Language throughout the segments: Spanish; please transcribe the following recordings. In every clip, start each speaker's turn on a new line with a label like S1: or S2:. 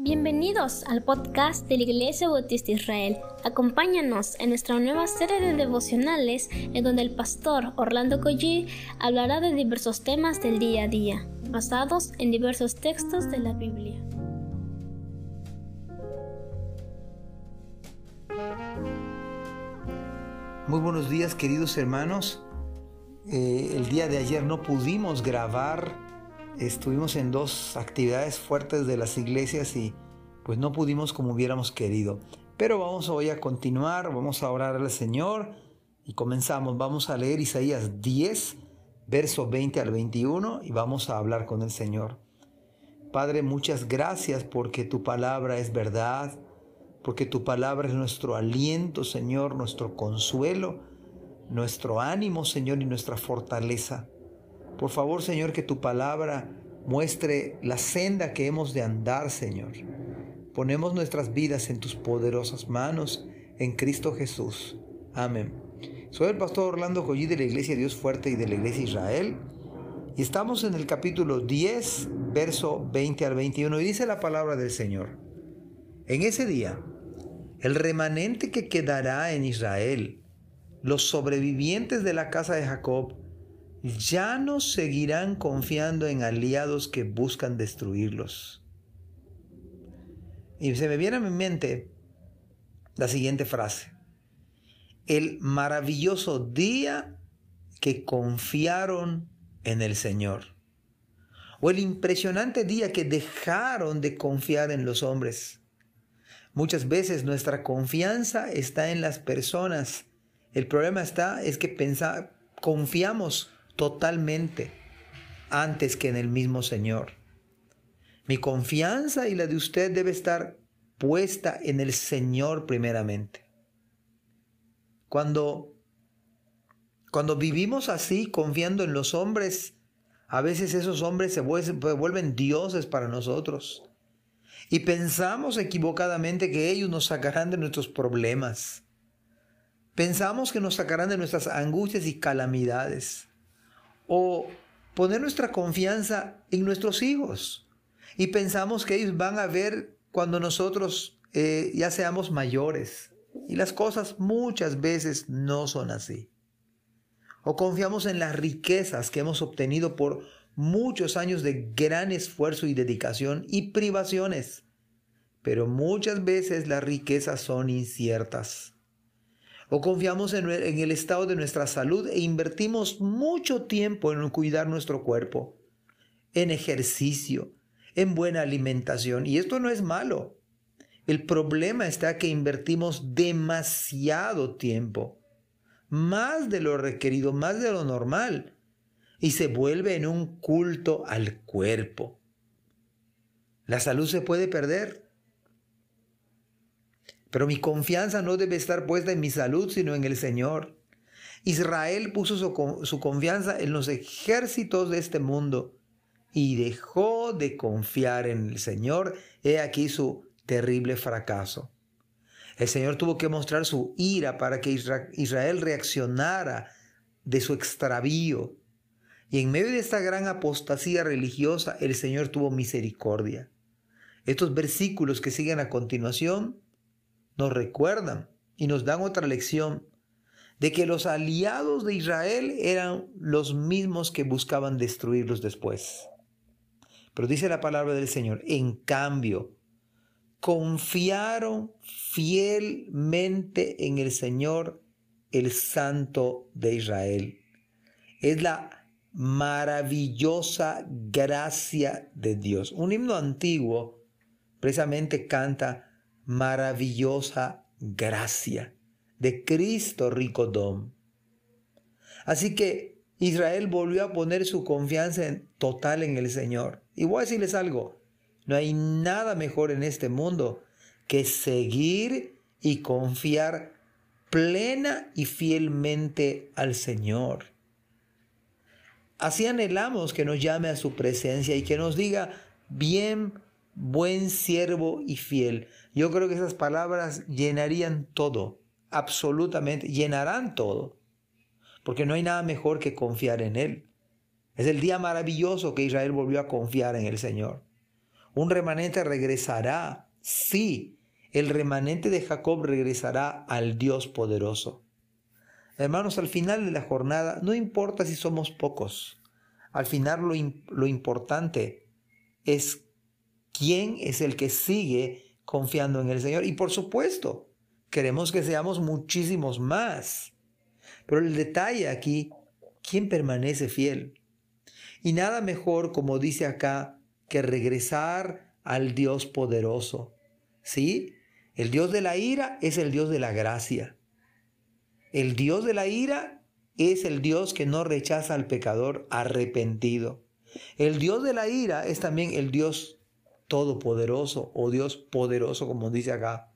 S1: Bienvenidos al podcast de la Iglesia Bautista Israel. Acompáñanos en nuestra nueva serie de devocionales en donde el pastor Orlando Collie hablará de diversos temas del día a día, basados en diversos textos de la Biblia.
S2: Muy buenos días queridos hermanos. Eh, el día de ayer no pudimos grabar estuvimos en dos actividades fuertes de las iglesias y pues no pudimos como hubiéramos querido. Pero vamos hoy a continuar, vamos a orar al Señor y comenzamos. Vamos a leer Isaías 10, verso 20 al 21 y vamos a hablar con el Señor. Padre, muchas gracias porque tu palabra es verdad, porque tu palabra es nuestro aliento, Señor, nuestro consuelo, nuestro ánimo, Señor, y nuestra fortaleza. Por favor, Señor, que tu palabra muestre la senda que hemos de andar, Señor. Ponemos nuestras vidas en tus poderosas manos, en Cristo Jesús. Amén. Soy el pastor Orlando Collí de la Iglesia Dios Fuerte y de la Iglesia Israel. Y estamos en el capítulo 10, verso 20 al 21. Y dice la palabra del Señor. En ese día, el remanente que quedará en Israel, los sobrevivientes de la casa de Jacob, ya no seguirán confiando en aliados que buscan destruirlos. Y se me viene a mi mente la siguiente frase. El maravilloso día que confiaron en el Señor. O el impresionante día que dejaron de confiar en los hombres. Muchas veces nuestra confianza está en las personas. El problema está es que pensa, confiamos totalmente antes que en el mismo Señor. Mi confianza y la de usted debe estar puesta en el Señor primeramente. Cuando cuando vivimos así, confiando en los hombres, a veces esos hombres se vuelven dioses para nosotros. Y pensamos equivocadamente que ellos nos sacarán de nuestros problemas. Pensamos que nos sacarán de nuestras angustias y calamidades o poner nuestra confianza en nuestros hijos y pensamos que ellos van a ver cuando nosotros eh, ya seamos mayores. Y las cosas muchas veces no son así. O confiamos en las riquezas que hemos obtenido por muchos años de gran esfuerzo y dedicación y privaciones. Pero muchas veces las riquezas son inciertas o confiamos en, el estado de nuestra salud e invertimos mucho tiempo en cuidar nuestro cuerpo, en ejercicio, en buena alimentación. Y esto no es malo. El problema está que invertimos demasiado tiempo, más de lo requerido, más de lo normal, y se vuelve en un culto al cuerpo. La salud se puede perder pero mi confianza no debe estar puesta en mi salud, sino en el Señor. Israel puso su, confianza en los ejércitos de este mundo y dejó de confiar en el Señor. He aquí su terrible fracaso. El Señor tuvo que mostrar su ira para que Israel reaccionara de su extravío. Y en medio de esta gran apostasía religiosa, el Señor tuvo misericordia. Estos versículos que siguen a continuación nos recuerdan y nos dan otra lección de que los aliados de Israel eran los mismos que buscaban destruirlos después. Pero dice la palabra del Señor, en cambio, confiaron fielmente en el Señor, el Santo de Israel. Es la maravillosa gracia de Dios. Un himno antiguo precisamente canta maravillosa gracia de Cristo Ricodom. Así que Israel volvió a poner su confianza total en el Señor. Y voy a decirles algo, no hay nada mejor en este mundo que seguir y confiar plena y fielmente al Señor. Así anhelamos que nos llame a su presencia y que nos diga, bien buen siervo y fiel. Yo creo que esas palabras llenarían todo, absolutamente, llenarán todo, porque no hay nada mejor que confiar en Él. Es el día maravilloso que Israel volvió a confiar en el Señor. Un remanente regresará, sí, el remanente de Jacob regresará al Dios poderoso. Hermanos, al final de la jornada, no importa si somos pocos, al final lo, lo importante es quién es el que sigue confiando en el Señor. Y por supuesto, queremos que seamos muchísimos más. Pero el detalle aquí, ¿quién permanece fiel? Y nada mejor, como dice acá, que regresar al Dios poderoso. ¿Sí? El Dios de la ira es el Dios de la gracia. El Dios de la ira es el Dios que no rechaza al pecador arrepentido. El Dios de la ira es también el Dios todopoderoso o Dios poderoso, como dice acá.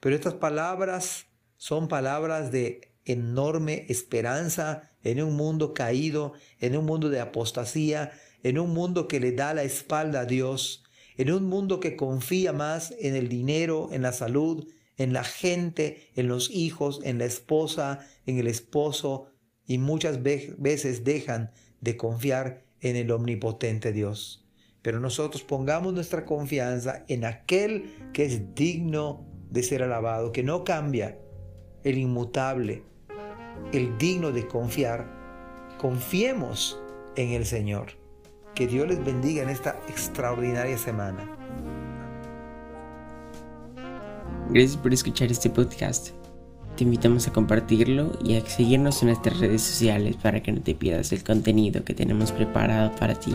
S2: Pero estas palabras son palabras de enorme esperanza en un mundo caído, en un mundo de apostasía, en un mundo que le da la espalda a Dios, en un mundo que confía más en el dinero, en la salud, en la gente, en los hijos, en la esposa, en el esposo, y muchas veces dejan de confiar en el omnipotente Dios. Pero nosotros pongamos nuestra confianza en aquel que es digno de ser alabado, que no cambia, el inmutable, el digno de confiar. Confiemos en el Señor. Que Dios les bendiga en esta extraordinaria semana.
S3: Gracias por escuchar este podcast. Te invitamos a compartirlo y a seguirnos en nuestras redes sociales para que no te pierdas el contenido que tenemos preparado para ti.